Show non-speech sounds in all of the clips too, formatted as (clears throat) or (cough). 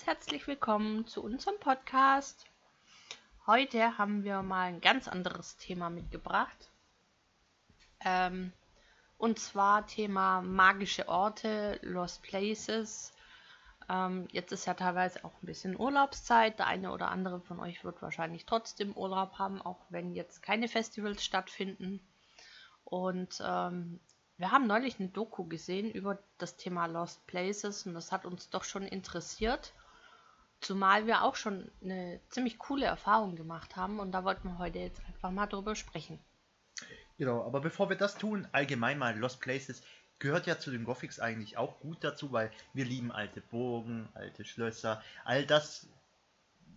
ganz herzlich willkommen zu unserem Podcast. Heute haben wir mal ein ganz anderes Thema mitgebracht. Ähm, und zwar Thema magische Orte, Lost Places. Ähm, jetzt ist ja teilweise auch ein bisschen Urlaubszeit. Der eine oder andere von euch wird wahrscheinlich trotzdem Urlaub haben, auch wenn jetzt keine Festivals stattfinden. Und ähm, wir haben neulich eine Doku gesehen über das Thema Lost Places und das hat uns doch schon interessiert. Zumal wir auch schon eine ziemlich coole Erfahrung gemacht haben und da wollten wir heute jetzt einfach mal drüber sprechen. Genau, aber bevor wir das tun, allgemein mal Lost Places gehört ja zu den Gothics eigentlich auch gut dazu, weil wir lieben alte Burgen, alte Schlösser, all das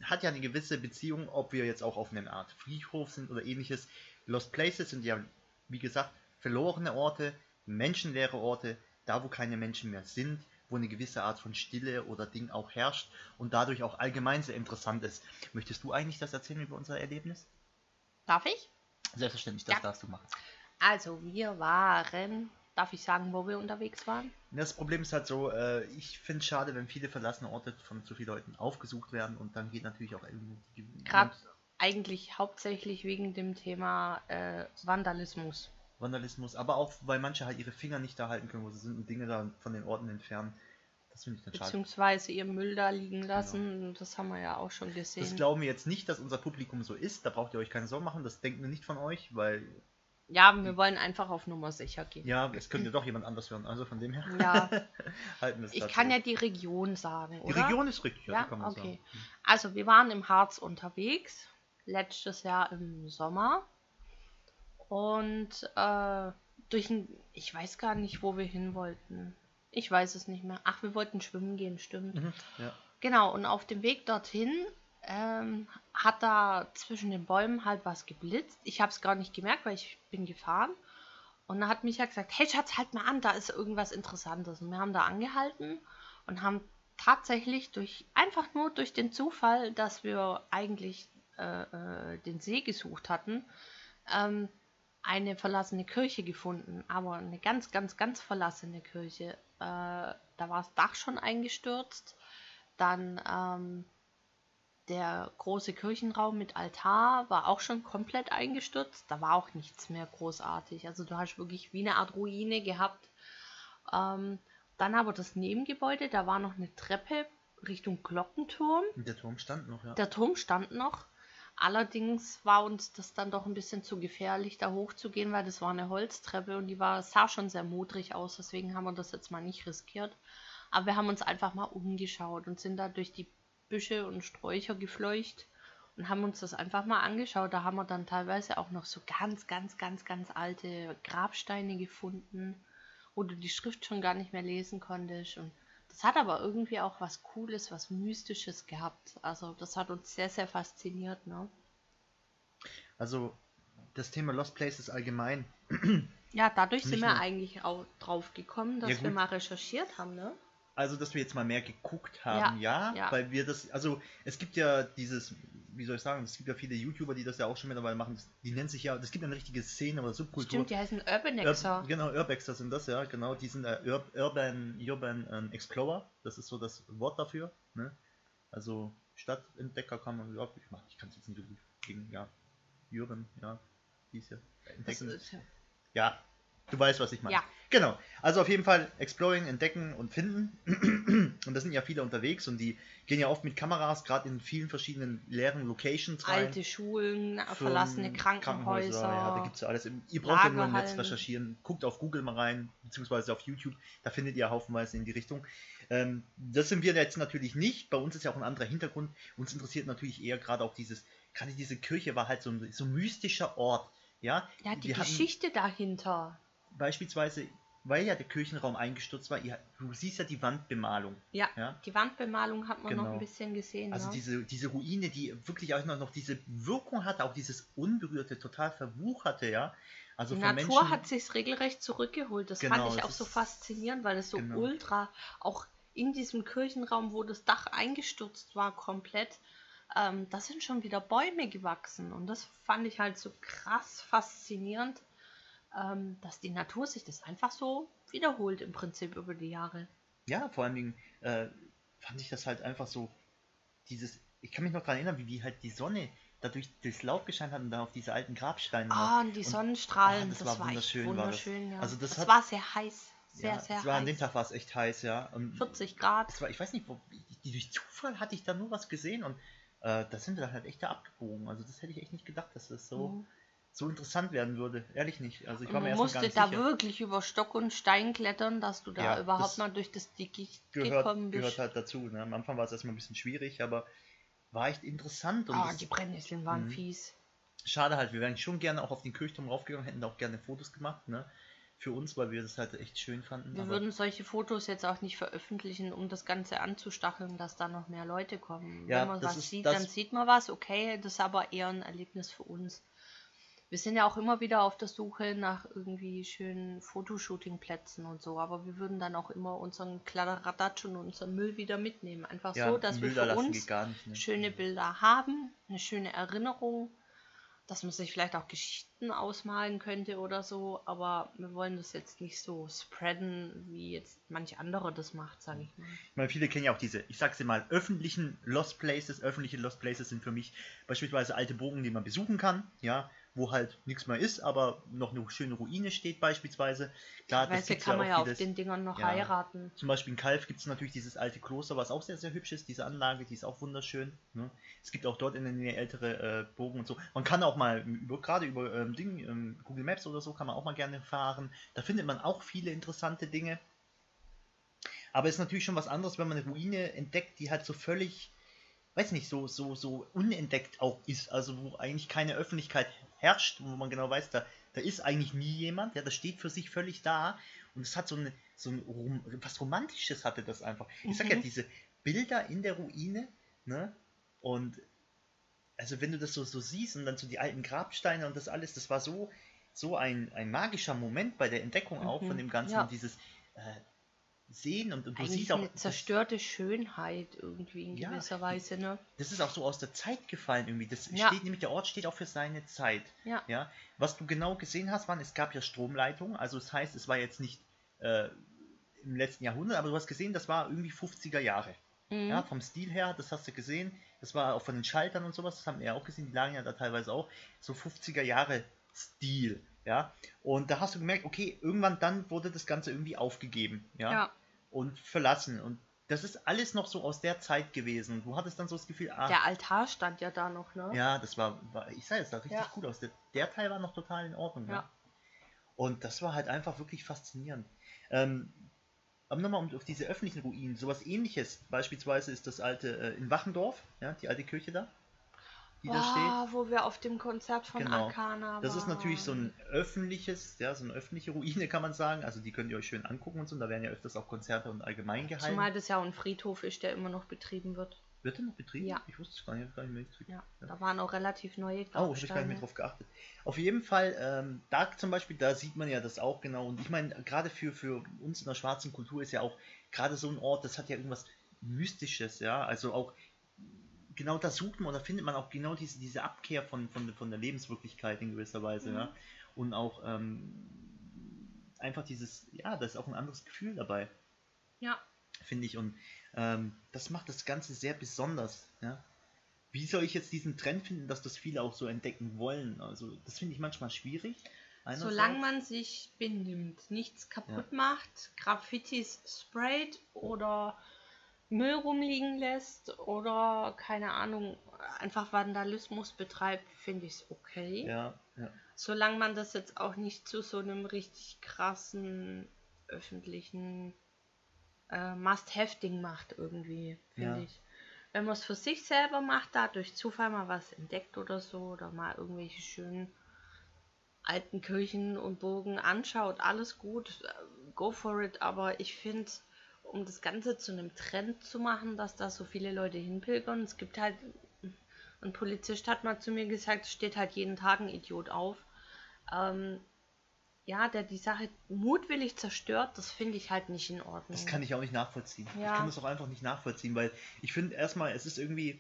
hat ja eine gewisse Beziehung, ob wir jetzt auch auf einer Art Friedhof sind oder ähnliches. Lost Places sind ja, wie gesagt, verlorene Orte, menschenleere Orte, da wo keine Menschen mehr sind, wo eine gewisse Art von Stille oder Ding auch herrscht und dadurch auch allgemein sehr interessant ist. Möchtest du eigentlich das erzählen über unser Erlebnis? Darf ich? Selbstverständlich, das Ja. darfst du machen. Also, wir waren, darf ich sagen, wo wir unterwegs waren? Das Problem ist halt so, äh, ich finde es schade, wenn viele verlassene Orte von zu vielen Leuten aufgesucht werden und dann geht natürlich auch irgendwie die Gerade eigentlich hauptsächlich wegen dem Thema äh, Vandalismus. Vandalismus, aber auch weil manche halt ihre Finger nicht da halten können, wo sie sind und Dinge da von den Orten entfernen. Das finde ich dann schade. Beziehungsweise ihr Müll da liegen lassen. Das haben wir ja auch schon Das gesehen. glauben wir jetzt nicht, dass unser Publikum so ist. Da braucht ihr euch keine Sorgen machen. Das denken wir nicht von euch, weil Ja, wir wollen einfach auf Nummer sicher gehen. ja, es könnte doch jemand anders hören. Also von dem her Ja, (laughs) halten wir es ich dazu. kann ja die Region sagen, Die oder? Region ist richtig, ja, Ja, die kann man okay. sagen. Also, wir waren im Harz unterwegs, letztes Jahr im Sommer. Und äh, durch ein, ich weiß gar nicht, wo wir hin wollten. Ich weiß es nicht mehr. Ach, wir wollten schwimmen gehen, stimmt. Mhm, ja. Genau, und auf dem Weg dorthin ähm, hat da zwischen den Bäumen halt was geblitzt. Ich habe es gar nicht gemerkt, weil ich bin gefahren. Und da hat Micha gesagt, hey Schatz, halt mal an, da ist irgendwas Interessantes. Und wir haben da angehalten und haben tatsächlich durch, einfach nur durch den Zufall, dass wir eigentlich äh, äh, den See gesucht hatten, ähm, eine verlassene Kirche gefunden. Aber eine ganz, ganz, ganz verlassene Kirche. Äh, da war das Dach schon eingestürzt. Dann ähm, der große Kirchenraum mit Altar war auch schon komplett eingestürzt. Da war auch nichts mehr großartig. Also du hast wirklich wie eine Art Ruine gehabt. Ähm, dann aber das Nebengebäude, da war noch eine Treppe Richtung Glockenturm. Der Turm stand noch, ja. Der Turm stand noch. Allerdings war uns das dann doch ein bisschen zu gefährlich, da hochzugehen, weil das war eine Holztreppe und die war, sah schon sehr modrig aus. Deswegen haben wir das jetzt mal nicht riskiert. Aber wir haben uns einfach mal umgeschaut und sind da durch die Büsche und Sträucher gefleucht und haben uns das einfach mal angeschaut. Da haben wir dann teilweise auch noch so ganz, ganz, ganz, ganz alte Grabsteine gefunden, wo du die Schrift schon gar nicht mehr lesen konntest. Und das hat aber irgendwie auch was Cooles, was Mystisches gehabt. Also das hat uns sehr, sehr fasziniert. Ne? Also das Thema Lost Places allgemein. Ja, dadurch sind wir eigentlich auch drauf gekommen, dass Ja, wir mal recherchiert haben. Ne? Also, dass wir jetzt mal mehr geguckt haben, ja, ja. weil wir das, also es gibt ja dieses, wie soll ich sagen, es gibt ja viele YouTuber, die das ja auch schon mittlerweile machen, die nennen sich ja, es gibt eine richtige Szene oder Subkultur. Stimmt, die heißen Urbanexer. Ur genau, Urbexer sind das, ja, genau, die sind äh, Ur Urban, Urban ähm, Explorer, das ist so das Wort dafür, ne? Also Stadtentdecker kann man, ja, ich, mach- ich kann es jetzt nicht so gut gegen, ja, Urban, ja, entdecken. ist, ja- Ja, du weißt, was ich meine. Ja. Genau. Also auf jeden Fall Exploring, entdecken und finden. (clears throat) und da sind ja viele unterwegs und die gehen ja oft mit Kameras, gerade in vielen verschiedenen leeren Locations rein. alte Schulen, Firmen, verlassene Krankenhäuser. Ja, da gibt es ja alles. Ihr braucht ja nur im Netz recherchieren. Guckt auf Google mal rein, beziehungsweise auf YouTube. Da findet ihr haufenweise in die Richtung. Ähm, das sind wir jetzt natürlich nicht. Bei uns ist ja auch ein anderer Hintergrund. Uns interessiert natürlich eher gerade auch dieses, gerade diese Kirche war halt so ein so ein mystischer Ort. Ja, ja, die Wir hatten- Geschichte dahinter. Beispielsweise, weil ja der Kirchenraum eingestürzt war, ihr, du siehst ja die Wandbemalung. Ja, Ja? die Wandbemalung hat man noch Genau. ein bisschen gesehen. Also ne? diese, diese Ruine, die wirklich auch noch, noch diese Wirkung hatte, auch dieses Unberührte, total verwucherte, ja. Also Die Natur Menschen, hat sich regelrecht zurückgeholt. Das Genau, fand ich auch so faszinierend, weil es so genau. ultra, auch in diesem Kirchenraum, wo das Dach eingestürzt war, komplett, ähm, da sind schon wieder Bäume gewachsen. Und das fand ich halt so krass faszinierend, ähm, dass die Natur sich das einfach so wiederholt im Prinzip über die Jahre. ja, vor allen Dingen, äh, fand ich das halt einfach so, dieses, ich kann mich noch daran erinnern, wie, wie halt die Sonne dadurch durchs Laub gescheint hat und da auf diese alten Grabsteine. Ah, und die Sonnenstrahlen, ah, das, das war, wunderschön, wunderschön war ja. Also das das hat- war sehr heiß, sehr, ja, sehr es war heiß. an dem Tag war es echt heiß, ja. Und 40 Grad. war, ich weiß nicht, wo, durch Zufall hatte ich da nur was gesehen und äh, da sind wir dann halt echt da abgebogen. Also das hätte ich echt nicht gedacht, dass das so, Mhm. So interessant werden würde. Ehrlich nicht. Also ich war mir gar musste da sicher. wirklich über Stock und Stein klettern, dass du da Ja, überhaupt mal durch das Dickicht Gehört, gekommen bist. gehört halt dazu. Ne? Am Anfang war es erstmal ein bisschen schwierig, aber war echt interessant. Und ah, die Brennnesseln waren Mhm. fies. schade halt, wir wären schon gerne auch auf den Kirchturm raufgegangen, hätten da auch gerne Fotos gemacht, ne? Für uns, weil wir das halt echt schön fanden. Wir würden solche Fotos jetzt auch nicht veröffentlichen, um das Ganze anzustacheln, dass da noch mehr Leute kommen. Ja, Wenn man was sieht, dann sieht man was, okay, das ist aber eher ein Erlebnis für uns. Wir sind ja auch immer wieder auf der Suche nach irgendwie schönen Fotoshooting-Plätzen und so, aber wir würden dann auch immer unseren Kladderadatsch und unseren Müll wieder mitnehmen. Einfach ja, so, dass wir für uns nicht. Ne? schöne Bilder haben, eine schöne Erinnerung, dass man sich vielleicht auch Geschichten ausmalen könnte oder so, aber wir wollen das jetzt nicht so spreaden, wie jetzt manch andere das macht, sage ich mal. Ich meine, viele kennen ja auch diese, ich sag's dir mal, öffentlichen Lost Places. Öffentliche Lost Places sind für mich beispielsweise alte Burgen, die man besuchen kann, ja, wo halt nichts mehr ist, aber noch eine schöne Ruine steht beispielsweise. Klar, das Weißt du, gibt's kann man ja auch auf vieles. den Dingern noch Ja. heiraten. Zum Beispiel in Kalf gibt es natürlich dieses alte Kloster, was auch sehr, sehr hübsch ist. Diese Anlage, die ist auch wunderschön. Ne? Es gibt auch dort in der Nähe ältere äh, Burgen und so. Man kann auch mal über, gerade über ähm, Ding, ähm, Google Maps oder so, kann man auch mal gerne fahren. Da findet man auch viele interessante Dinge. Aber es ist natürlich schon was anderes, wenn man eine Ruine entdeckt, die halt so völlig, weiß nicht, so, so, so unentdeckt auch ist. Also wo eigentlich keine Öffentlichkeit herrscht, wo man genau weiß, da, da ist eigentlich nie jemand, ja, das steht für sich völlig da. Und es hat so, eine, so ein Rom was Romantisches hatte das einfach. Ich sag ja, Mhm. diese Bilder in der Ruine, ne? Und also wenn du das so, so siehst und dann so die alten Grabsteine und das alles, das war so, so ein, ein magischer Moment bei der Entdeckung auch Mhm, von dem Ganzen ja. und dieses äh, Sehen und, und du Eigentlich siehst auch, eine zerstörte Schönheit irgendwie in Ja, gewisser Weise, ne? das ist auch so aus der Zeit gefallen irgendwie. Das Ja. steht nämlich, der Ort steht auch für seine Zeit. Ja. Ja, was du genau gesehen hast, waren, es gab ja Stromleitungen, also das heißt, es war jetzt nicht äh, im letzten Jahrhundert, aber du hast gesehen, das war irgendwie 50er Jahre. Mhm. Ja, vom Stil her, das hast du gesehen, das war auch von den Schaltern und sowas, das haben wir ja auch gesehen, die lagen ja da teilweise auch, so 50er Jahre Stil, ja, und da hast du gemerkt, okay, irgendwann dann wurde das Ganze irgendwie aufgegeben, ja, ja. Und verlassen und das ist alles noch so aus der Zeit gewesen. Du hattest dann so das Gefühl, ah, Der Altar stand ja da noch, ne? ja, das war, war ich sage, das sah richtig Ja. gut aus. Der, der Teil war noch total in Ordnung. Ja. Ja. Und das war halt einfach wirklich faszinierend. Ähm, aber nochmal um, auf diese öffentlichen Ruinen, sowas ähnliches, beispielsweise ist das alte äh, in Wachendorf, ja, die alte Kirche da, die da steht. Ah, wo wir auf dem Konzert von Genau. Arcana Das ist natürlich so waren. ein öffentliches, ja, so eine öffentliche Ruine, kann man sagen. Also die könnt ihr euch schön angucken und so. Und da werden ja öfters auch Konzerte und allgemein gehalten. Zumal das ja auch ein Friedhof ist, der immer noch betrieben wird. Wird der noch betrieben? Ja. Ich wusste es gar nicht, gar nicht mehr. Ja, Ja. da waren auch relativ neue Oh, habe ich gar nicht Grabsteine. mehr drauf geachtet. Auf jeden Fall, ähm, da zum Beispiel, da sieht man ja das auch genau. Und ich meine, gerade für, für uns in der schwarzen Kultur ist ja auch gerade so ein Ort, das hat ja irgendwas Mystisches, ja. Also auch genau da sucht man oder findet man auch genau diese, diese Abkehr von, von, von der Lebenswirklichkeit in gewisser Weise, Mhm. ja. Und auch ähm, einfach dieses, ja, da ist auch ein anderes Gefühl dabei Ja, finde ich. Und ähm, das macht das Ganze sehr besonders. Ja? Wie soll ich jetzt diesen Trend finden, dass das viele auch so entdecken wollen? Also, das finde ich manchmal schwierig. einerseits. solange man sich benimmt, nichts kaputt macht, Graffitis sprayt oder Müll rumliegen lässt oder keine Ahnung, einfach Vandalismus betreibt, finde ich es okay. Ja, ja. Solange man das jetzt auch nicht zu so einem richtig krassen öffentlichen äh, Must-Have-Ding macht irgendwie, finde Ja. ich. Wenn man es für sich selber macht, da durch Zufall mal was entdeckt oder so, oder mal irgendwelche schönen alten Kirchen und Burgen anschaut, alles gut, äh, go for it, aber ich finde, um das Ganze zu einem Trend zu machen, dass da so viele Leute hinpilgern, es gibt halt, ein Polizist hat mal zu mir gesagt, es steht halt jeden Tag ein Idiot auf, ähm, ja, der die Sache mutwillig zerstört, das finde ich halt nicht in Ordnung. Das kann ich auch nicht nachvollziehen. Ich Ja. kann das auch einfach nicht nachvollziehen, weil ich finde erstmal, es ist irgendwie,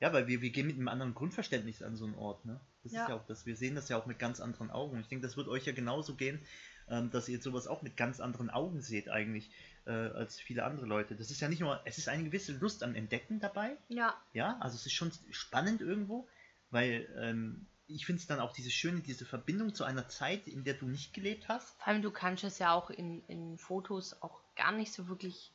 Ja, weil wir, wir gehen mit einem anderen Grundverständnis an so einen Ort, ne? Das Ja. ist ja auch das, wir sehen das ja auch mit ganz anderen Augen. Ich denke, das wird euch ja genauso gehen, ähm, dass ihr sowas auch mit ganz anderen Augen seht eigentlich, äh, als viele andere Leute. Das ist ja nicht nur, es ist eine gewisse Lust am Entdecken dabei, Ja, ja, also es ist schon spannend irgendwo, weil ähm, ich finde es dann auch diese schöne, diese Verbindung zu einer Zeit, in der du nicht gelebt hast. vor allem du kannst es ja auch in, in Fotos auch gar nicht so wirklich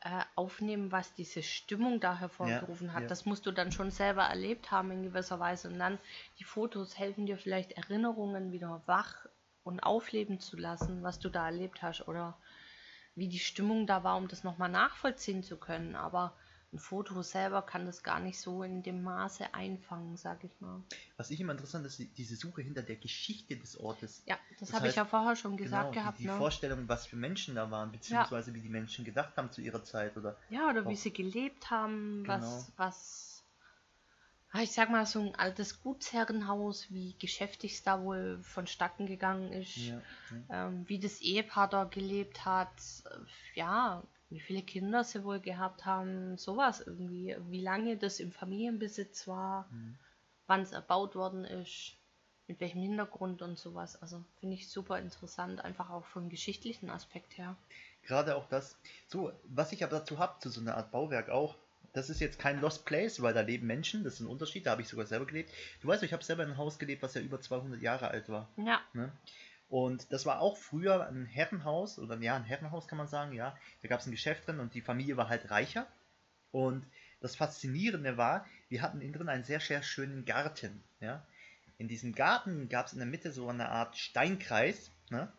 äh, aufnehmen, was diese Stimmung da hervorgerufen hat. ja. Das musst du dann schon selber erlebt haben in gewisser Weise. Und dann die Fotos helfen dir vielleicht Erinnerungen wieder wach und aufleben zu lassen, was du da erlebt hast oder wie die Stimmung da war, um das nochmal nachvollziehen zu können. Aber ein Foto selber kann das gar nicht so in dem Maße einfangen, sag ich mal. Was ich immer interessant ist, die- diese Suche hinter der Geschichte des Ortes. Ja, das, Das habe ich ja vorher schon gesagt genau, gehabt. die, die ne? Vorstellung, was für Menschen da waren, beziehungsweise wie die Menschen gedacht haben zu ihrer Zeit oder Ja, oder wie Auch- sie gelebt haben, was, Genau. was, ah, ich sag mal, so ein altes Gutsherrenhaus, wie geschäftig es da wohl vonstatten gegangen ist, ja, ähm, wie das Ehepaar da gelebt hat, ja, wie viele Kinder sie wohl gehabt haben, sowas irgendwie, wie lange das im Familienbesitz war, Mhm. wann es erbaut worden ist, mit welchem Hintergrund und sowas. Also finde ich super interessant, einfach auch vom geschichtlichen Aspekt her. Gerade auch das. So, was ich aber dazu habe, zu so einer Art Bauwerk auch, das ist jetzt kein Lost Place, weil da leben Menschen, das ist ein Unterschied, da habe ich sogar selber gelebt. Du weißt, ich habe selber in einem Haus gelebt, was ja über 200 Jahre alt war. Ja, Ne? Und das war auch früher ein Herrenhaus, oder ja, ein Herrenhaus kann man sagen, ja. Da gab es ein Geschäft drin und die Familie war halt reicher. Und das Faszinierende war, wir hatten innen drin einen sehr, sehr schönen Garten, ja. In diesem Garten gab es in der Mitte so eine Art Steinkreis, ne?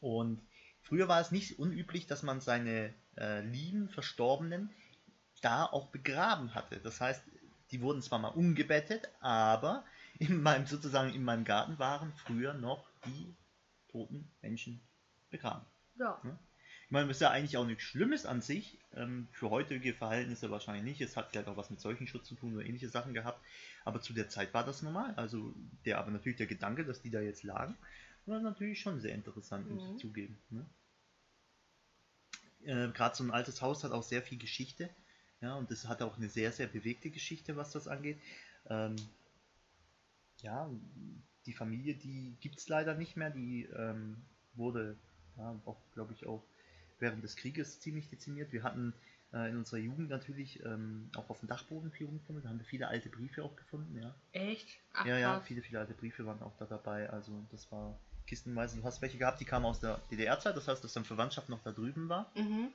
Und früher war es nicht unüblich, dass man seine äh, lieben Verstorbenen da auch begraben hatte. Das heißt, die wurden zwar mal umgebettet, aber (laughs) in meinem, sozusagen in meinem Garten waren früher noch die toten Menschen begraben. ja. Ich meine, das ist ja eigentlich auch nichts Schlimmes an sich. Ähm, für heutige Verhältnisse wahrscheinlich nicht. Es hat vielleicht auch was mit Seuchenschutz zu tun oder ähnliche Sachen gehabt. Aber zu der Zeit war das normal. Also der, aber natürlich der Gedanke, dass die da jetzt lagen, war natürlich schon sehr interessant, muss Mhm. ich zugeben. Ne? Äh, Gerade so ein altes Haus hat auch sehr viel Geschichte. Ja, und es hat auch eine sehr, sehr bewegte Geschichte, was das angeht. Ähm, ja, die Familie, die gibt es leider nicht mehr. Die ähm, wurde, ja, auch, glaube ich, auch während des Krieges ziemlich dezimiert. Wir hatten äh, in unserer Jugend natürlich ähm, auch auf dem Dachboden viel rumgefunden. Da haben wir viele alte Briefe auch gefunden, ja. Echt? Ach, ja, ja, viele, viele alte Briefe waren auch da dabei. Also das war kistenweise. Du hast welche gehabt, die kamen aus der DDR-Zeit, das heißt, dass dann Verwandtschaft noch da drüben war. Mhm.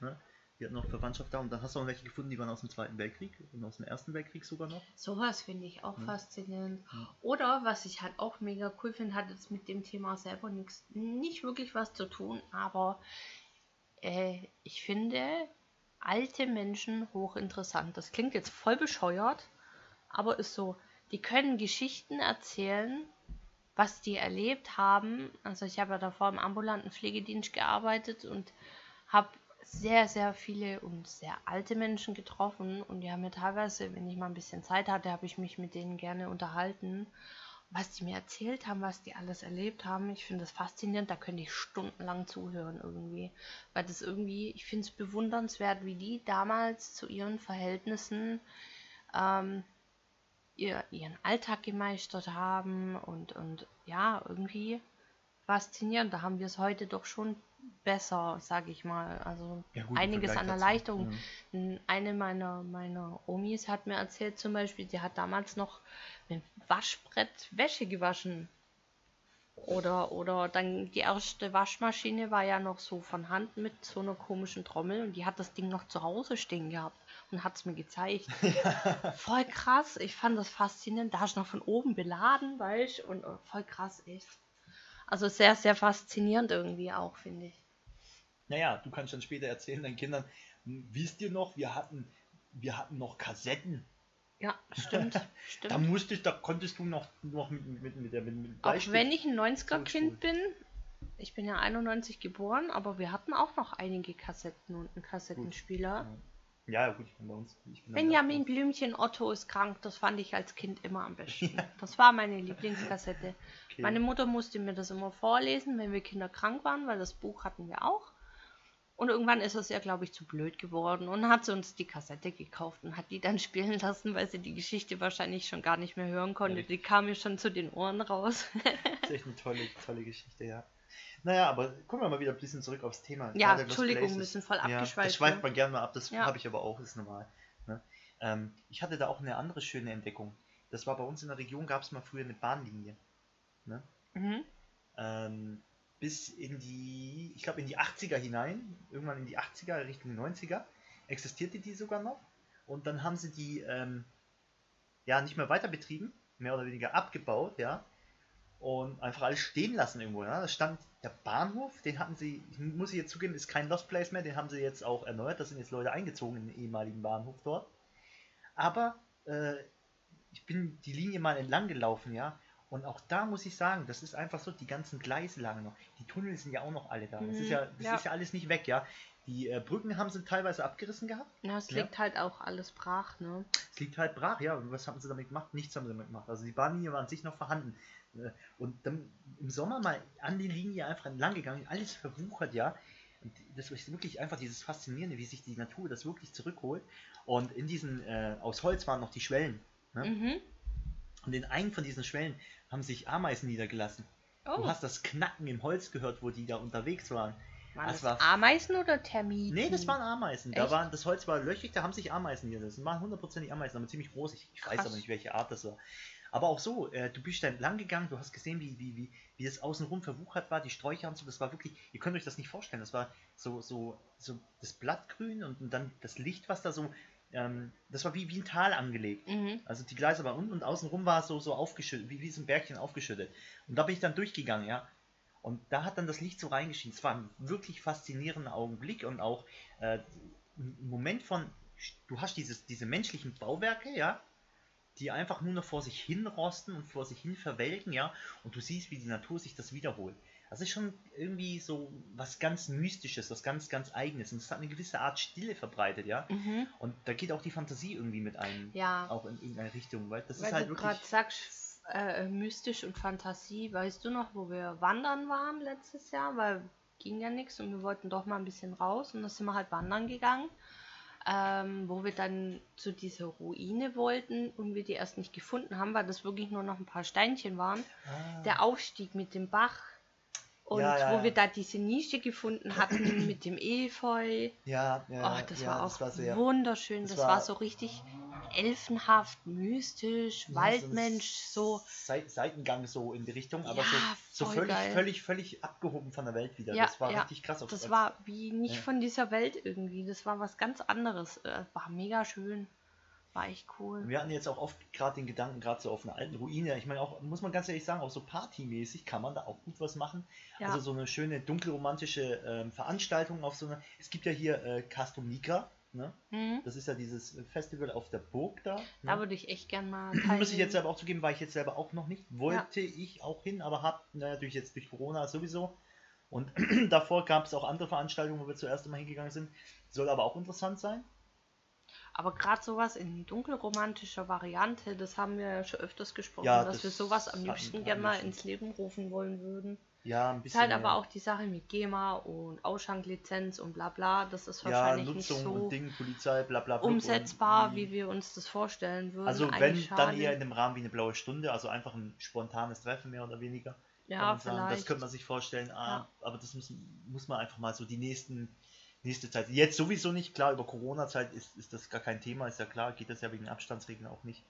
Die hatten noch Verwandtschaft da und dann hast du auch welche gefunden, die waren aus dem Zweiten Weltkrieg und aus dem Ersten Weltkrieg sogar noch. Sowas finde ich auch Mhm. faszinierend. Mhm. Oder was ich halt auch mega cool finde, hat jetzt mit dem Thema selber nichts, nicht wirklich was zu tun, aber äh, ich finde alte Menschen hochinteressant. Das klingt jetzt voll bescheuert, aber ist so. Die können Geschichten erzählen, was die erlebt haben. Also ich habe ja davor im ambulanten Pflegedienst gearbeitet und habe sehr, sehr viele und sehr alte Menschen getroffen und die haben mir teilweise, wenn ich mal ein bisschen Zeit hatte, habe ich mich mit denen gerne unterhalten, was die mir erzählt haben, was die alles erlebt haben. Ich finde das faszinierend, da könnte ich stundenlang zuhören irgendwie, weil das irgendwie, ich finde es bewundernswert, wie die damals zu ihren Verhältnissen ähm, ihr, ihren Alltag gemeistert haben und, und ja, irgendwie faszinierend. Da haben wir es heute doch schon besser, sage ich mal. Also Ja, gut, einiges an. Erleichterung. N- Eine meiner, meiner Omis hat mir erzählt zum Beispiel, sie hat damals noch mit Waschbrett Wäsche gewaschen. Oder, oder dann die erste Waschmaschine war ja noch so von Hand mit so einer komischen Trommel und die hat das Ding noch zu Hause stehen gehabt und hat es mir gezeigt. (laughs) voll krass, ich fand das faszinierend. Da hast du noch von oben beladen, weißt und äh, voll krass, echt. Also sehr, sehr faszinierend irgendwie auch, finde ich. Naja, du kannst dann später erzählen deinen Kindern, "Hm, wisst ihr noch, wir hatten, wir hatten noch Kassetten. Ja, stimmt, (laughs) Da stimmt. musstest, da konntest du noch, noch mit, mit, mit, der, mit, mit Auch wenn ich ein 90er-Kind Zurückspulen. bin, ich bin ja 91 geboren, aber wir hatten auch noch einige Kassetten und einen Kassettenspieler. Ja, ja, gut, ich bin bei uns. Bin Benjamin Blümchen Otto ist krank, das fand ich als Kind immer am besten. (laughs) Das war meine Lieblingskassette. Okay. Meine Mutter musste mir das immer vorlesen, wenn wir Kinder krank waren, weil das Buch hatten wir auch. Und irgendwann ist es ja, glaube ich, zu blöd geworden und hat sie uns die Kassette gekauft und hat die dann spielen lassen, weil sie die Geschichte wahrscheinlich schon gar nicht mehr hören konnte. Ja. Die kam mir schon zu den Ohren raus. Das (laughs) ist echt eine tolle, tolle Geschichte, ja. Naja, aber kommen wir mal wieder ein bisschen zurück aufs Thema. ja, Gerade Entschuldigung, wir sind voll Ja, abgeschweift. das schweift ne? man gerne mal ab, das Ja. habe ich aber auch, ist normal. Ne? Ähm, ich hatte da auch eine andere schöne Entdeckung. Das war bei uns in der Region, gab es mal früher eine Bahnlinie. Ne? Mhm. Ähm, bis in die, ich glaube in die 80er hinein, irgendwann in die 80er, Richtung 90er, existierte die sogar noch. Und dann haben sie die ähm, ja nicht mehr weiter betrieben, mehr oder weniger abgebaut, ja. Und einfach alles stehen lassen irgendwo. Ja. Da stand der Bahnhof, den hatten sie, muss ich jetzt zugeben, ist kein Lost Place mehr, den haben sie jetzt auch erneuert. Da sind jetzt Leute eingezogen in den ehemaligen Bahnhof dort. Aber äh, ich bin die Linie mal entlang gelaufen, ja. Und auch da muss ich sagen, das ist einfach so, die ganzen Gleise lagen noch. Die Tunnel sind ja auch noch alle da. Das, Mhm, ist, ja, das ja. ist ja alles nicht weg, ja. Die äh, Brücken haben sie teilweise abgerissen gehabt. Ja, es Ja. liegt halt auch alles brach, ne? Es liegt halt brach, ja. Und was haben sie damit gemacht? Nichts haben sie damit gemacht. Also die Bahnlinie war an sich noch vorhanden. Äh, Und dann im Sommer mal an die Linie einfach entlang gegangen, alles verwuchert, ja. Und das ist wirklich einfach dieses Faszinierende, wie sich die Natur das wirklich zurückholt. Und in diesen, äh, aus Holz waren noch die Schwellen. Ne? Mhm. Und in einem von diesen Schwellen haben sich Ameisen niedergelassen. Du Oh, hast das Knacken im Holz gehört, wo die da unterwegs waren. waren das das war- Ameisen oder Termiten? Nee, das waren Ameisen. Da waren, das Holz war löchrig, da haben sich Ameisen hier. Das waren hundertprozentig Ameisen, aber ziemlich groß. Ich, ich weiß aber nicht, welche Art das war. Aber auch so, äh, du bist da entlang gegangen, du hast gesehen, wie, wie, wie, wie es außenrum verwuchert war, die Sträucher und so, das war wirklich, ihr könnt euch das nicht vorstellen, das war so, so, so das Blattgrün und, und dann das Licht, was da so, ähm, das war wie, wie ein Tal angelegt. Mhm. Also die Gleise waren unten und außenrum war es so, so aufgeschüttet, wie, wie so ein Bergchen aufgeschüttet. Und da bin ich dann durchgegangen, ja. Und da hat dann das Licht so reingeschienen. Es war ein wirklich faszinierender Augenblick und auch äh, ein Moment von, du hast dieses, diese menschlichen Bauwerke, ja, die einfach nur noch vor sich hin rosten und vor sich hin verwelken, ja, und du siehst, wie die Natur sich das wiederholt. Das ist schon irgendwie so was ganz Mystisches, was ganz, ganz Eigenes. Und es hat eine gewisse Art Stille verbreitet, ja. Mhm. Und da geht auch die Fantasie irgendwie mit ein, Ja, auch in irgendeine Richtung, weil das weil ist halt du gerade sagst, äh, mystisch und Fantasie. Weißt du noch, wo wir wandern waren letztes Jahr? Weil ging ja nichts und wir wollten doch mal ein bisschen raus und dann sind wir halt wandern gegangen. Ähm, wo wir dann zu dieser Ruine wollten und wir die erst nicht gefunden haben, weil das wirklich nur noch ein paar Steinchen waren. Ah. Der Aufstieg mit dem Bach und Ja, ja, wo wir da diese Nische gefunden hatten (clears throat) mit dem Efeu. Ja, ja, Oh, das war auch das war sehr. wunderschön. das Das, war- war, so richtig elfenhaft, mystisch, Waldmensch, so. Sei- Seitengang so in die Richtung, aber so, so völlig, geil. völlig, völlig abgehoben von der Welt wieder. Ja, das war ja. richtig krass. Auf- Das war wie nicht von dieser Welt irgendwie. Das war was ganz anderes. Äh, War mega schön. War echt cool. Wir hatten jetzt auch oft gerade den Gedanken, gerade so auf einer alten Ruine. Ich meine, auch, muss man ganz ehrlich sagen, auch so partymäßig kann man da auch gut was machen. Ja. Also so eine schöne dunkelromantische ähm, Veranstaltung auf so einer. Es gibt ja hier äh, Nigra, ne? Mhm. Das ist ja dieses Festival auf der Burg da. Da Ne? würde ich echt gern mal Muss ich jetzt selber auch zugeben, war ich jetzt selber auch noch nicht. Wollte ich auch hin, aber hab na, natürlich jetzt durch Corona sowieso. Und (clears throat) davor gab es auch andere Veranstaltungen, wo wir zuerst mal hingegangen sind. Soll aber auch interessant sein. Aber gerade sowas in dunkelromantischer Variante, das haben wir ja schon öfters gesprochen, Ja, dass das wir sowas am liebsten hatten gern wir mal ins Leben rufen wollen würden. Ja, ein Ist bisschen. halt aber auch die Sache mit GEMA und Ausschanklizenz und bla bla. Das ist ja, wahrscheinlich Nutzung nicht und so Ding, Polizei, bla bla. blub umsetzbar, und- wie wir uns das vorstellen würden. Also wenn, Eigentlich dann schade. eher in dem Rahmen wie eine blaue Stunde, also einfach ein spontanes Treffen mehr oder weniger. Ja, man sagen. vielleicht. Das könnte man sich vorstellen, ah, Ja. aber das muss, muss man einfach mal so die nächsten, nächste Zeit. Jetzt sowieso nicht, klar, über Corona-Zeit ist, ist das gar kein Thema, ist ja klar, geht das ja wegen Abstandsregeln auch nicht.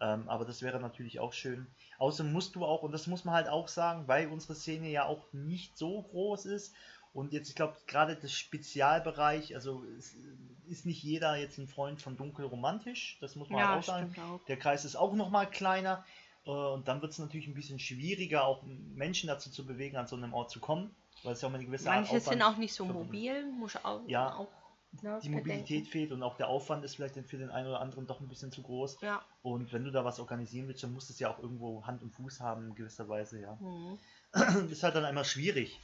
Ähm, aber das wäre natürlich auch schön. Außerdem musst du auch, und das muss man halt auch sagen, weil unsere Szene ja auch nicht so groß ist und jetzt, ich glaube, gerade das Spezialbereich, also es ist nicht jeder jetzt ein Freund von dunkel romantisch, das muss man ja, halt auch sagen. auch. Der Kreis ist auch nochmal kleiner äh, und dann wird es natürlich ein bisschen schwieriger, auch Menschen dazu zu bewegen, an so einem Ort zu kommen, weil es ja auch eine gewisse Art Manche sind Aufwand auch nicht so verbunden. mobil, muss auch, Ja, auch ne, Die Mobilität bedenken. fehlt und auch der Aufwand ist vielleicht dann für den einen oder anderen doch ein bisschen zu groß. Ja. Und wenn du da was organisieren willst, dann musst es ja auch irgendwo Hand und Fuß haben, in gewisser Weise, ja. Mhm. (clears throat) ist halt dann einmal schwierig.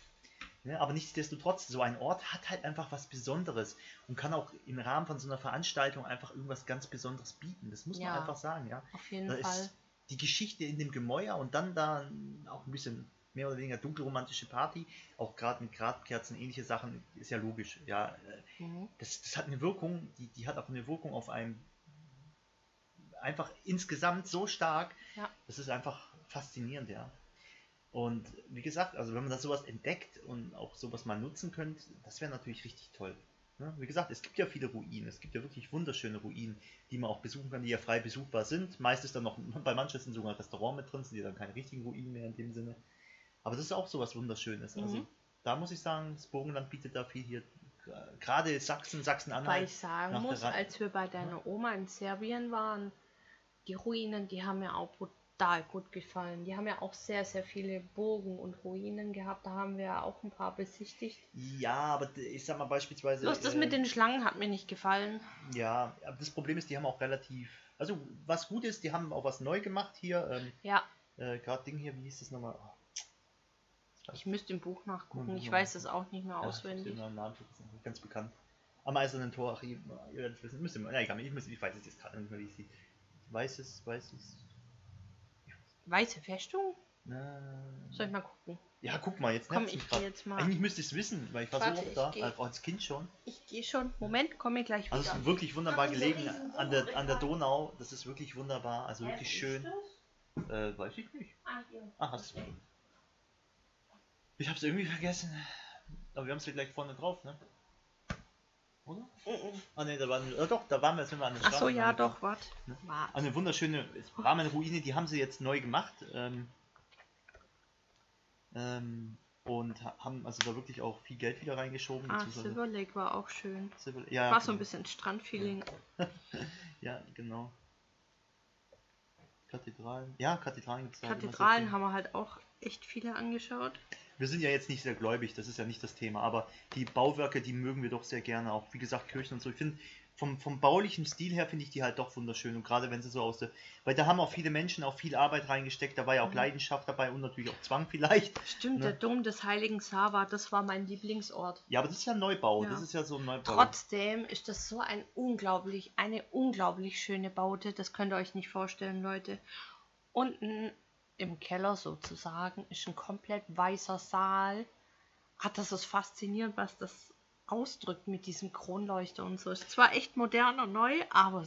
Ja, aber nichtsdestotrotz, so ein Ort hat halt einfach was Besonderes und kann auch im Rahmen von so einer Veranstaltung einfach irgendwas ganz Besonderes bieten. Das muss man Ja. einfach sagen, ja. Auf jeden Da Fall. ist die Geschichte in dem Gemäuer und dann da auch ein bisschen mehr oder weniger dunkelromantische Party, auch gerade mit Gradkerzen, ähnliche Sachen, ist ja logisch. Ja, Mhm. das, das hat eine Wirkung, die, die hat auch eine Wirkung auf einen einfach insgesamt so stark, Ja. das ist einfach faszinierend, ja. Und wie gesagt, also wenn man das sowas entdeckt und auch sowas mal nutzen könnte, das wäre natürlich richtig toll. Ne? Wie gesagt, es gibt ja viele Ruinen, es gibt ja wirklich wunderschöne Ruinen, die man auch besuchen kann, die ja frei besuchbar sind. Meist ist dann noch, bei manchen sind sogar ein Restaurant mit drin, sind die dann keine richtigen Ruinen mehr in dem Sinne. Aber das ist auch sowas Wunderschönes. Also Mhm. da muss ich sagen, das Burgenland bietet da viel hier. Gerade Sachsen, Weil Sachsen-Anhalt. ich sagen muss, als wir bei deiner Oma in Serbien waren, die Ruinen, die haben mir auch brutal gut gefallen. Die haben ja auch sehr, sehr viele Burgen und Ruinen gehabt. Da haben wir ja auch ein paar besichtigt. Ja, aber ich sag mal beispielsweise. Bloß das äh, mit den Schlangen hat mir nicht gefallen. Ja, aber das Problem ist, die haben auch relativ. Also, was gut ist, die haben auch was neu gemacht hier. Ähm, Ja, äh, Gerade Ding hier, wie hieß das nochmal? Oh, ich müsste im Buch nachgucken. Ich weiß es auch nicht mehr ja, ich auswendig. den Namen ganz bekannt. Am Eisernen Tor, ach, ihr ihr werdet es wissen. Müsst ihr mal, ja, egal, ich, muss, ich weiß es jetzt gerade nicht mehr, wie es hieß. Weißes, weißes. Weiße Festung? Na, Soll ich mal gucken? ja, guck mal, jetzt Komm, ich gehe jetzt mal. Eigentlich müsste ich es wissen, weil ich war Warte, so oft ich da, geh. äh, auch als Kind schon. Ich gehe schon. Moment, komme gleich wieder. Also es ist wirklich wunderbar diese gelegen an der, an der. Donau. Das ist wirklich wunderbar, also Hä, wirklich schön. das? Äh, weiß ich nicht. Ah, hier. Ah, hast du. Ich hab's irgendwie vergessen. Aber wir haben es ja gleich vorne drauf, ne? Oder? Mhm. Ah ne, da waren wir. Äh, doch, da waren wir, sind wir an der Ach so, Straße ja, angekommen. doch, warte. Ne? Warte. Eine wunderschöne Rahmenruine, die haben sie jetzt neu gemacht. Ähm, ähm, und ha- haben also da wirklich auch viel Geld wieder reingeschoben. Ah, Silver Lake war auch schön. Silver- ja, War so ein genau. bisschen Strandfeeling. (laughs) Ja, genau. Kathedralen. Ja, Kathedralen gibt es Kathedralen haben wir halt auch echt viele angeschaut. Wir sind ja jetzt nicht sehr gläubig, das ist ja nicht das Thema, aber die Bauwerke, die mögen wir doch sehr gerne, auch wie gesagt Kirchen und so. Ich finde, vom, vom baulichen Stil her finde ich die halt doch wunderschön und gerade wenn sie so aus der, weil da haben auch viele Menschen auch viel Arbeit reingesteckt, da war ja auch Mhm. Leidenschaft dabei und natürlich auch Zwang vielleicht. Stimmt, Ne? der Dom des Heiligen Sava, das war mein Lieblingsort. Ja, aber das ist ja ein Neubau, Ja. das ist ja so ein Neubau. Trotzdem ist das so ein unglaublich, eine unglaublich schöne Baute. Das könnt ihr euch nicht vorstellen, Leute. Unten im Keller sozusagen ist ein komplett weißer Saal. Hat das ist faszinierend, was das ausdrückt mit diesem Kronleuchter und so. Ist zwar echt modern und neu, aber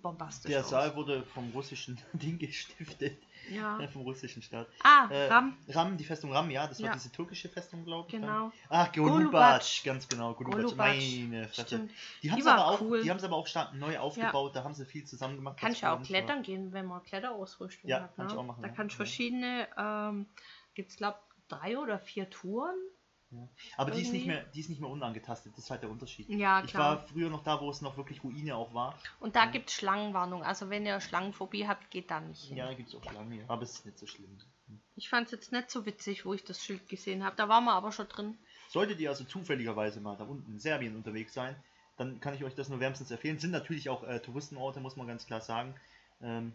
bombastisch Der aus. Saal wurde vom russischen (laughs) Ding gestiftet, Ja. (laughs) vom russischen Staat. Ah, Äh, Ram. Ram, die Festung Ram, ja, das war Ja. diese türkische Festung, glaube ich. dann. Genau. Ach, Golubac. Ganz genau, Golubac, meine Fresse. Die haben es aber auch, cool. aber auch stark neu aufgebaut, da haben sie viel zusammen gemacht. ja früher auch nicht war. klettern gehen, wenn man Kletterausrüstung Ja, hat. kann Ne? ich auch machen, Da ja. kannst du Ja. verschiedene, ähm, gibt es glaube drei oder vier Touren. Aber die ist, nicht irgendwie. mehr, die ist nicht mehr unangetastet, das ist halt der Unterschied. Ja, Ich klar. war früher noch da, wo es noch wirklich Ruine auch war. Und da gibt es Schlangenwarnung. Also wenn ihr Schlangenphobie habt, geht da nicht hin. Ja, da gibt es auch Schlangen, ja. aber es ist nicht so schlimm. Ich fand es jetzt nicht so witzig, wo ich das Schild gesehen habe. Da waren wir aber schon drin. Solltet ihr also zufälligerweise mal da unten in Serbien unterwegs sein, dann kann ich euch das nur wärmstens empfehlen. Sind natürlich auch äh, Touristenorte, muss man ganz klar sagen. Ähm,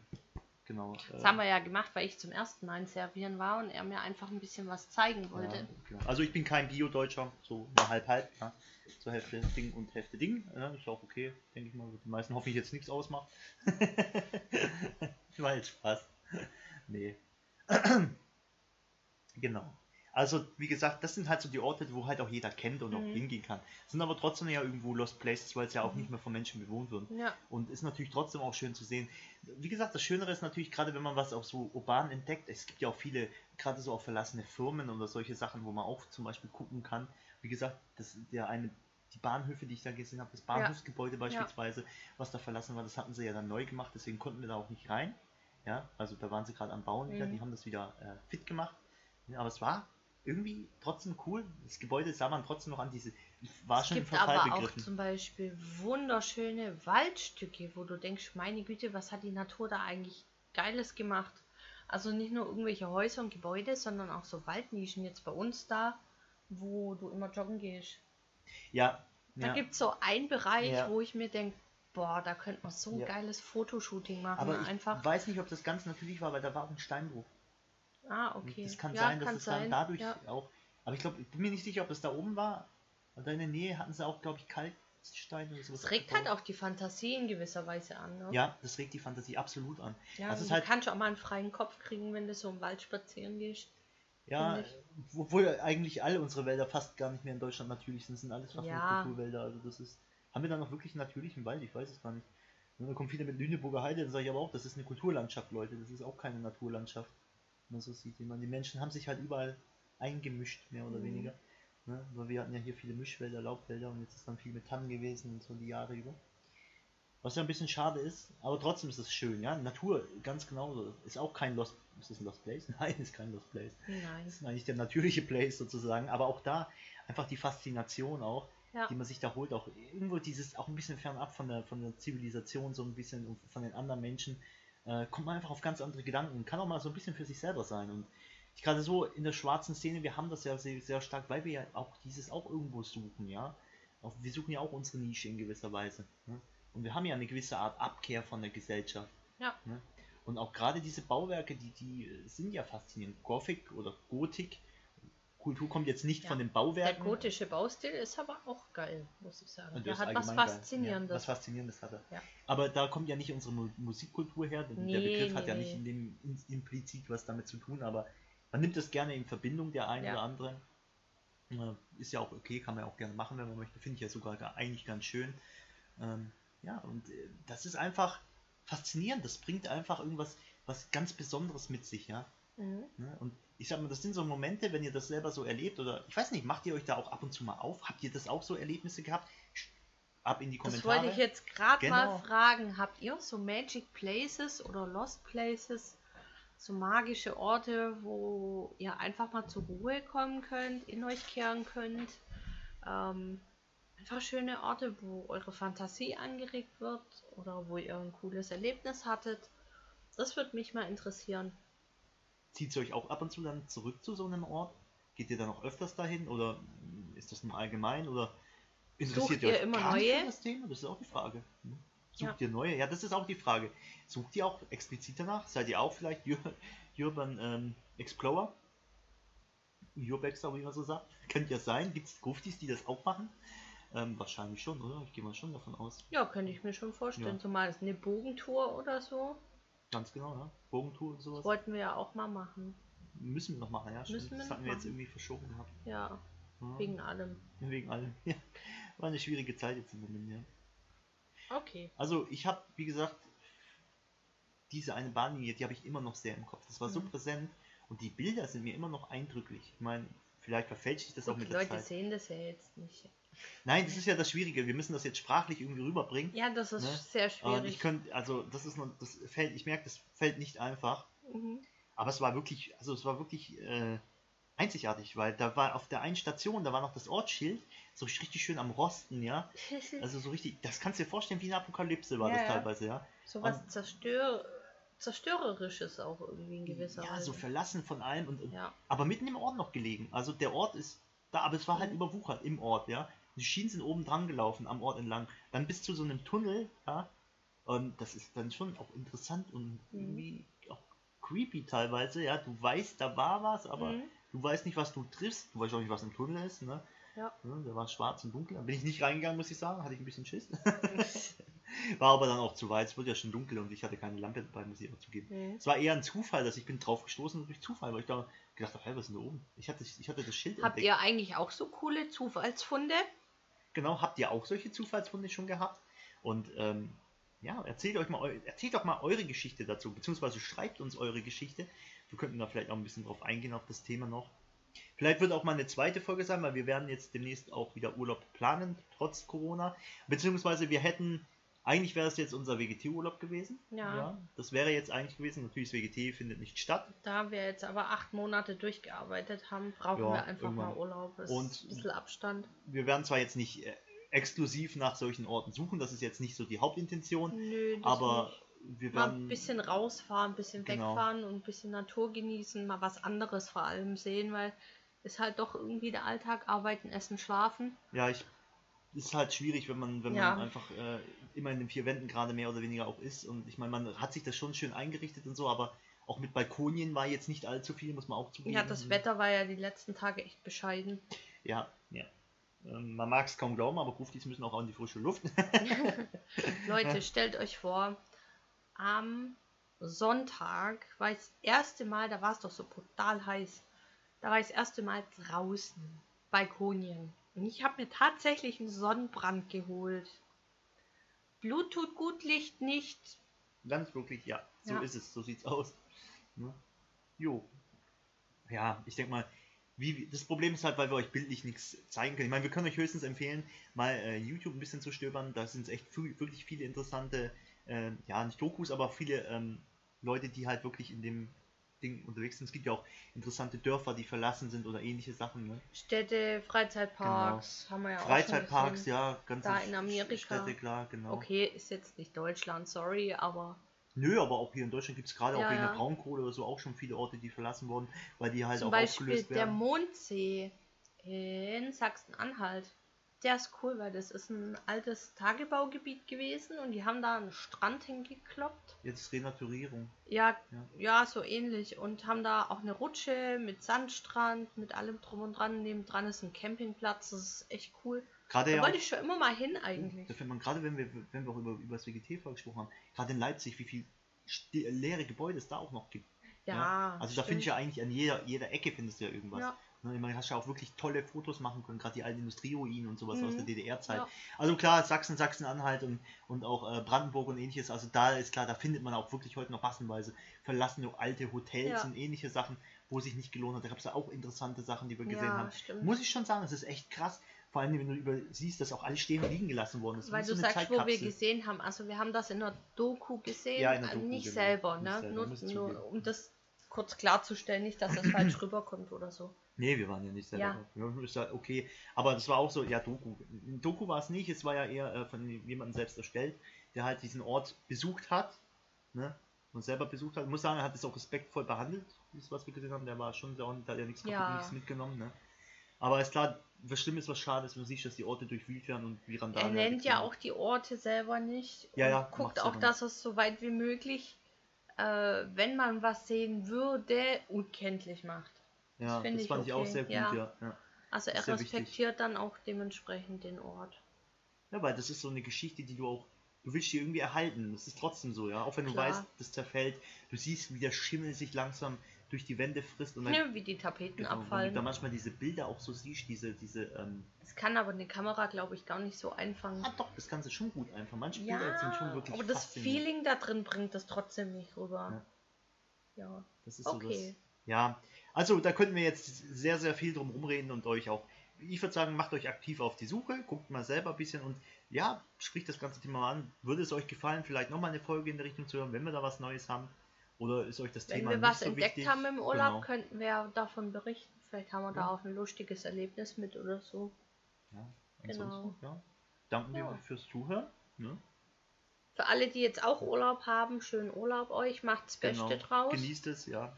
genau. Das äh, haben wir ja gemacht, weil ich zum ersten Mal in Serbien war und er mir einfach ein bisschen was zeigen wollte. Ja, genau. Also ich bin kein Bio-Deutscher, so nur halb halb, ja. So Hälfte Ding und Hälfte Ding. Ja, ist auch okay, denke ich mal. Die meisten hoffe ich jetzt nichts ausmacht. (laughs) War jetzt Spaß. Nee. (clears throat) genau. Also, wie gesagt, das sind halt so die Orte, wo halt auch jeder kennt und auch Mhm. hingehen kann. Sind aber trotzdem ja irgendwo Lost Places, weil es ja auch Mhm. nicht mehr von Menschen bewohnt wird. Ja, Und ist natürlich trotzdem auch schön zu sehen. Wie gesagt, das Schönere ist natürlich gerade, wenn man was auch so urban entdeckt. Es gibt ja auch viele, gerade so auch verlassene Firmen oder solche Sachen, wo man auch zum Beispiel gucken kann. Wie gesagt, das der eine, die Bahnhöfe, die ich da gesehen habe, das Bahnhofsgebäude beispielsweise, was da verlassen war, das hatten sie ja dann neu gemacht, deswegen konnten wir da auch nicht rein. Ja, also da waren sie gerade am Bauen wieder, Mhm. die haben das wieder äh, fit gemacht. Ja, aber es war irgendwie trotzdem cool. Das Gebäude sah man trotzdem noch an, diese war es schon gibt Verfall aber auch begriffen. zum Beispiel wunderschöne Waldstücke, wo du denkst, meine Güte, was hat die Natur da eigentlich Geiles gemacht? Also nicht nur irgendwelche Häuser und Gebäude, sondern auch so Waldnischen jetzt bei uns da, wo du immer joggen gehst. Ja, Da ja. gibt es so einen Bereich, Ja. wo ich mir denke, boah, da könnte man so ein Ja. geiles Fotoshooting machen. Aber ich einfach. weiß nicht, ob das ganz natürlich war, weil da war auch ein Steinbruch. Ah, okay. Das kann ja, sein, dass kann es dann sein. dadurch Ja. auch. Aber ich glaube, ich bin mir nicht sicher, ob das da oben war. Und da in der Nähe hatten sie auch, glaube ich, Kalksteine oder sowas. Das regt halt auch die Fantasie in gewisser Weise an. Ne? Ja, das regt die Fantasie absolut an. ja du halt- kannst auch mal einen freien Kopf kriegen, wenn du so im Wald spazieren gehst. Ja, obwohl eigentlich alle unsere Wälder fast gar nicht mehr in Deutschland natürlich sind, das sind alles fast Ja. Kulturwälder. Also das ist. Haben wir da noch wirklich einen natürlichen Wald? Ich weiß es gar nicht. Und dann kommen viele mit Lüneburger Heide, dann sage ich aber auch, das ist eine Kulturlandschaft, Leute. Das ist auch keine Naturlandschaft. Man so sieht. Ich meine, die Menschen haben sich halt überall eingemischt, mehr oder Mhm. weniger. Ne? Weil wir hatten ja hier viele Mischwälder, Laubwälder und jetzt ist dann viel mit Tannen gewesen und so die Jahre über. Was ja ein bisschen schade ist, aber trotzdem ist es schön, ja. Natur ganz genauso. Ist auch kein Lost. Ist das ein Lost Place? (laughs) Nein, ist kein Lost Place. Nein. Das ist eigentlich der natürliche Place sozusagen, aber auch da einfach die Faszination auch, Ja. die man sich da holt, auch irgendwo dieses, auch ein bisschen fernab von der, von der Zivilisation, so ein bisschen und von den anderen Menschen, äh, kommt man einfach auf ganz andere Gedanken und kann auch mal so ein bisschen für sich selber sein. Und ich gerade so in der schwarzen Szene, wir haben das ja sehr, sehr stark, weil wir ja auch dieses auch irgendwo suchen, ja. Auch, wir suchen ja auch unsere Nische in gewisser Weise. Ne? Und wir haben ja eine gewisse Art Abkehr von der Gesellschaft. Ja. Ne? Und auch gerade diese Bauwerke, die, die sind ja faszinierend. Gothic oder Gotik. Kultur kommt jetzt nicht Ja. von den Der Bauwerken. gotische Baustil ist aber auch geil, muss ich sagen. Und Der hat was. Faszinierendes. Ja, was Faszinierendes hat er. Ja. Aber da kommt ja nicht unsere Mu Musikkultur her. denn der Nee, Begriff hat nee, ja nee. nicht in dem in, implizit was damit zu tun, aber man nimmt das gerne in Verbindung, der eine Ja. oder andere. Äh, Ist ja auch okay, kann man ja auch gerne machen, wenn man möchte. Finde ich ja sogar gar, eigentlich ganz schön. Ähm, ja, und äh, das ist einfach faszinierend. Das bringt einfach irgendwas was ganz Besonderes mit sich, ja. Mhm. Ne? Und ich sag mal, das sind so Momente, wenn ihr das selber so erlebt oder ich weiß nicht, macht ihr euch da auch ab und zu mal auf? Habt ihr das auch so Erlebnisse gehabt? Ab in die Das Kommentare. wollte ich jetzt gerade Genau. mal fragen. Habt ihr so Magic Places oder Lost Places, so magische Orte, wo ihr einfach mal zur Ruhe kommen könnt, in euch kehren könnt? Ähm, einfach schöne Orte, wo eure Fantasie angeregt wird oder wo ihr ein cooles Erlebnis hattet. Das würde mich mal interessieren. Zieht ihr euch auch ab und zu dann zurück zu so einem Ort? Geht ihr dann noch öfters dahin oder ist das nur allgemein oder interessiert Sucht ihr euch immer gar neue? das Thema? Das ist auch die Frage. ne? Sucht Ja. ihr neue? Ja, das ist auch die Frage. Sucht ihr auch explizit danach? Seid ihr auch vielleicht Ur- Urban ähm, Explorer? Urbexer, wie man so sagt. (laughs) Könnte ja sein. Gibt es Gruftis, die das auch machen? Ähm, wahrscheinlich schon, oder? Ich gehe mal schon davon aus. Ja, könnte ich mir schon vorstellen. Ja. Zumal es eine Bogentour oder so. Ganz genau, ja. Bogentour und sowas. Das wollten wir ja auch mal machen. Müssen wir noch machen, ja. stimmt. Müssen wir das hatten wir jetzt irgendwie verschoben gehabt. Ja, Ja. wegen allem. Wegen allem. (laughs) Ja. War eine schwierige Zeit jetzt im Moment, ja. Okay. Also ich habe, wie gesagt, diese eine Bahnlinie, die habe ich immer noch sehr im Kopf. Das war so Mhm. präsent und die Bilder sind mir immer noch eindrücklich. Ich meine, vielleicht verfälscht sich das auch Gut, mit die der Leute Zeit. sehen das ja jetzt nicht. Nein, das ist ja das Schwierige. Wir müssen das jetzt sprachlich irgendwie rüberbringen. Ja, das ist Ne? sehr Und schwierig. ich könnte, also das ist das fällt, ich merke, das fällt nicht einfach. Mhm. Aber es war wirklich, also es war wirklich äh, einzigartig, weil da war auf der einen Station, da war noch das Ortsschild, so richtig schön am Rosten, ja. (laughs) Also so richtig, das kannst du dir vorstellen, wie eine Apokalypse war Ja, das ja. teilweise, ja. so was Zerstör Zerstörerisches auch irgendwie in gewisser Ja, Weise. so verlassen von allem und, und Ja. aber mitten im Ort noch gelegen. Also der Ort ist da, aber es war halt Mhm. überwuchert im Ort, ja. Die Schienen sind oben dran gelaufen, am Ort entlang. Dann bis zu so einem Tunnel, ja. Und das ist dann schon auch interessant und Mhm. irgendwie auch creepy teilweise, ja. Du weißt, da war was, aber Mhm. du weißt nicht, was du triffst. Du weißt auch nicht, was im Tunnel ist, ne? Ja. Der war schwarz und dunkel. Da bin ich nicht reingegangen, muss ich sagen. Hatte ich ein bisschen Schiss. (laughs) (laughs) war aber dann auch zu weit. Es wurde ja schon dunkel und ich hatte keine Lampe dabei, muss ich auch zugeben. Mhm. Es war eher ein Zufall, dass ich bin drauf gestoßen durch Zufall, weil ich da gedacht habe, hey, was ist denn da oben? Ich hatte, ich hatte das Schild Habt ihr eigentlich auch so coole Zufallsfunde? Genau, habt ihr auch solche Zufallsfunde schon gehabt? Und ähm, ja, erzählt euch mal, erzählt doch mal eure Geschichte dazu, beziehungsweise schreibt uns eure Geschichte. Wir könnten da vielleicht auch ein bisschen drauf eingehen auf das Thema noch. Vielleicht wird auch mal eine zweite Folge sein, weil wir werden jetzt demnächst auch wieder Urlaub planen, trotz Corona. Beziehungsweise wir hätten, eigentlich wäre es jetzt unser WGT-Urlaub gewesen. Ja. Das wäre jetzt eigentlich gewesen. Natürlich, das WGT findet nicht statt. Da wir jetzt aber acht Monate durchgearbeitet haben, brauchen Ja, wir einfach mal irgendwann. Urlaub. Ist Und- ein bisschen Abstand. Wir werden zwar jetzt nicht äh, exklusiv nach solchen Orten suchen, das ist jetzt nicht so die Hauptintention, Nö, aber nicht. wir Mal werden ein bisschen rausfahren, ein bisschen Genau. wegfahren und ein bisschen Natur genießen, mal was anderes vor allem sehen, weil ist halt doch irgendwie der Alltag, arbeiten, essen, schlafen. Ja, ich ist halt schwierig, wenn man, wenn Ja. man einfach äh, immer in den vier Wänden gerade mehr oder weniger auch ist. Und ich meine, man hat sich das schon schön eingerichtet und so, aber auch mit Balkonien war jetzt nicht allzu viel, muss man auch zugeben. Ja, das Wetter war ja die letzten Tage echt bescheiden. Ja, ja. Ähm, man mag es kaum glauben, aber Gruftis müssen auch an die frische Luft. (laughs) Leute, stellt euch vor, am Sonntag war das erste Mal, da war es doch so brutal heiß. Da war ich das erste Mal draußen, Balkonien. Und ich habe mir tatsächlich einen Sonnenbrand geholt. Blut tut gut, Licht nicht. Ganz wirklich, ja. So Ja. ist es, so sieht's aus. Ne? Jo. Ja, ich denke mal, wie, das Problem ist halt, weil wir euch bildlich nichts zeigen können. Ich meine, wir können euch höchstens empfehlen, mal äh, YouTube ein bisschen zu stöbern. Da sind echt viel, wirklich viele interessante, äh, ja, nicht Dokus, aber viele ähm, Leute, die halt wirklich in dem Ding unterwegs sind. Es gibt ja auch interessante Dörfer, die verlassen sind oder ähnliche Sachen. Ne? Städte, Freizeitparks, haben wir ja auch Freizeitparks, schon gesehen. ja, ganz Da in Amerika. Städte, klar, genau. Okay, ist jetzt nicht Deutschland, sorry, aber Nö, aber auch hier in Deutschland gibt es gerade Ja, auch wegen ja. der Braunkohle oder so auch schon viele Orte, die verlassen wurden, weil die halt zum auch Beispiel aufgelöst der werden. Mondsee in Sachsen-Anhalt. Der ist cool, weil das ist ein altes Tagebaugebiet gewesen und die haben da einen Strand hingekloppt. Jetzt Renaturierung. Ja, Ja. ja, so ähnlich. Und haben da auch eine Rutsche mit Sandstrand, mit allem drum und dran. Nebendran ist ein Campingplatz, das ist echt cool. Gerade Da ja, wollte ich schon immer mal hin eigentlich. da findet man gerade, wenn wir, wenn wir auch über, über das WGT gesprochen haben, gerade in Leipzig, wie viel leere Gebäude es da auch noch gibt. Ja, Also da finde ich ja eigentlich an jeder, jeder Ecke findest du ja irgendwas. Ja. Ne, meine, hast ja auch wirklich tolle Fotos machen können, gerade die alten Industrieruinen und sowas Mhm. aus der DDR-Zeit. Ja. Also klar, Sachsen, Sachsen-Anhalt und, und auch äh, Brandenburg und ähnliches, also da ist klar, da findet man auch wirklich heute noch massenweise verlassene alte Hotels Ja. und ähnliche Sachen, wo sich nicht gelohnt hat. Da gab es ja auch interessante Sachen, die wir gesehen Ja, haben. stimmt. Muss ich schon sagen, es ist echt krass. Vor allem, wenn du über siehst, dass auch alles stehen und liegen gelassen worden ist. Weil du so sagst, wo wir gesehen haben. Also wir haben das in der Doku gesehen, Ja, in der Doku, nicht genau. selber, Nicht ne? selber, nur, nur um das kurz klarzustellen, nicht, dass das falsch (clears throat) rüberkommt oder so. Nee, wir waren ja nicht selber. Ja. Ja. Ja okay. Aber das war auch so, ja, Doku. Doku war es nicht, es war ja eher äh, von jemandem selbst erstellt, der halt diesen Ort besucht hat, ne? Und selber besucht hat. Ich muss sagen, er hat es auch respektvoll behandelt, das, was wir gesehen haben. Der war schon da und hat er nichts, Ja. kaputt, nichts mitgenommen, ne? Aber ist klar, was schlimm ist, was schade ist, wenn du siehst, dass die Orte durchwühlt werden und wie Randale. Er nennt ja auch die Orte selber nicht. Ja, und ja, Guckt ja auch, dass es so weit wie möglich, äh, wenn man was sehen würde, unkenntlich macht. Ja, das, finde ich fand ich auch okay, sehr gut, ja. ja. ja. Also er respektiert dann auch dementsprechend den Ort. Ja, weil das ist so eine Geschichte, die du auch, du willst die irgendwie erhalten. Das ist trotzdem so, ja. Auch wenn du Klar. weißt, das zerfällt, du siehst, wie der Schimmel sich langsam durch die Wände frisst und dann, Ja, wie die Tapeten genau, abfallen. da manchmal diese Bilder auch so siehst, diese, diese, ähm, Das kann aber eine Kamera, glaube ich, gar nicht so einfangen. ah doch, das du schon gut einfach. Manche Ja, Bilder sind schon wirklich aber das. Feeling da drin bringt das trotzdem nicht rüber. Ja. Das ist so Okay. das. Ja, also da könnten wir jetzt sehr, sehr viel drum rumreden und euch auch, ich würde sagen, macht euch aktiv auf die Suche, guckt mal selber ein bisschen und ja, spricht das ganze Thema mal an. Würde es euch gefallen, vielleicht nochmal eine Folge in der Richtung zu hören, wenn wir da was Neues haben? Oder ist euch das Wenn Thema wir nicht was so entdeckt wichtig? haben im Urlaub, Genau. könnten wir davon berichten. Vielleicht haben wir da Ja. auch ein lustiges Erlebnis mit oder so. Ja, Genau. ja. Danken Ja. wir fürs Zuhören. Ne? Für alle, die jetzt auch Urlaub haben, schönen Urlaub euch, macht's Beste Genau. draus. Genießt es, ja.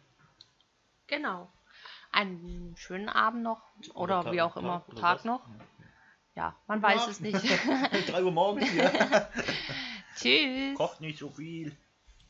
Genau. Einen schönen Abend noch oder, Tag- wie auch immer, oder Tag was? noch. Ja. Ja, man weiß es nicht. (laughs) 3 Uhr morgens hier. (laughs) Tschüss. Kocht nicht so viel.